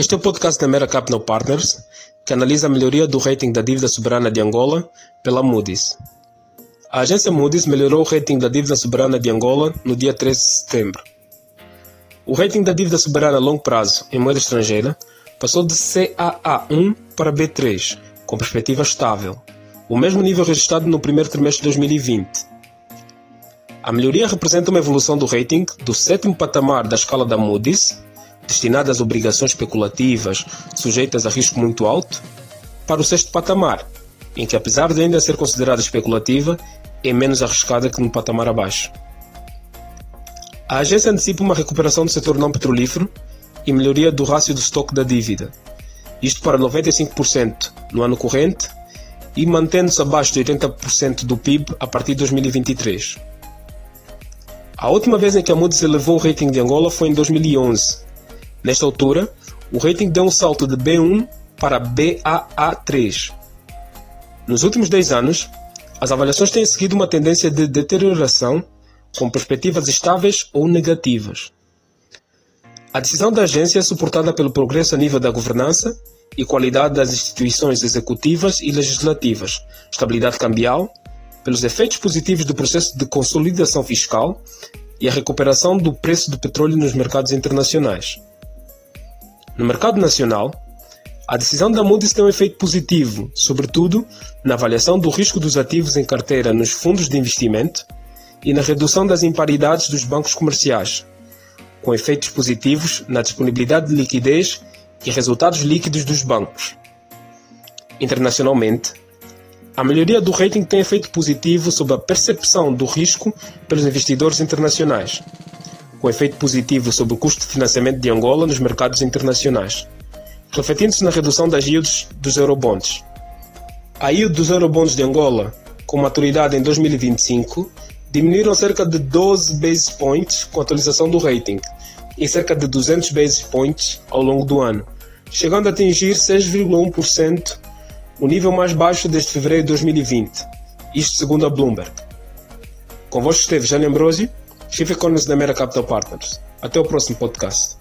Este é o podcast da Mera Capital Partners, que analisa a melhoria do rating da dívida soberana de Angola pela Moody's. A agência Moody's melhorou o rating da dívida soberana de Angola no dia 13 de setembro. O rating da dívida soberana a longo prazo em moeda estrangeira passou de CAA1 para B3, com perspectiva estável, o mesmo nível registrado no primeiro trimestre de 2020. A melhoria representa uma evolução do rating do sétimo patamar da escala da Moody's, destinada às obrigações especulativas sujeitas a risco muito alto, para o sexto patamar, em que, apesar de ainda ser considerada especulativa, é menos arriscada que no patamar abaixo. A agência antecipa uma recuperação do setor não petrolífero e melhoria do rácio do estoque da dívida, isto para 95% no ano corrente e mantendo-se abaixo de 80% do PIB a partir de 2023. A última vez em que a Moody's elevou o rating de Angola foi em 2011. Nesta altura, o rating deu um salto de B1 para BAA3. Nos últimos 10 anos, as avaliações têm seguido uma tendência de deterioração com perspectivas estáveis ou negativas. A decisão da agência é suportada pelo progresso a nível da governança e qualidade das instituições executivas e legislativas, estabilidade cambial, pelos efeitos positivos do processo de consolidação fiscal e a recuperação do preço do petróleo nos mercados internacionais. No mercado nacional, a decisão da Moody's tem um efeito positivo, sobretudo na avaliação do risco dos ativos em carteira nos fundos de investimento e na redução das imparidades dos bancos comerciais, com efeitos positivos na disponibilidade de liquidez e resultados líquidos dos bancos. Internacionalmente, a melhoria do rating tem efeito positivo sobre a percepção do risco pelos investidores internacionais, com efeito positivo sobre o custo de financiamento de Angola nos mercados internacionais, refletindo-se na redução das yields dos eurobonds. A yield dos eurobonds de Angola, com maturidade em 2025, diminuíram cerca de 12 basis points com a atualização do rating e cerca de 200 basis points ao longo do ano, chegando a atingir 6,1% o nível mais baixo desde fevereiro de 2020, isto segundo a Bloomberg. Convosco esteve Jânio Ambrosio, Chief Economist da Mera Capital Partners. Até o próximo podcast.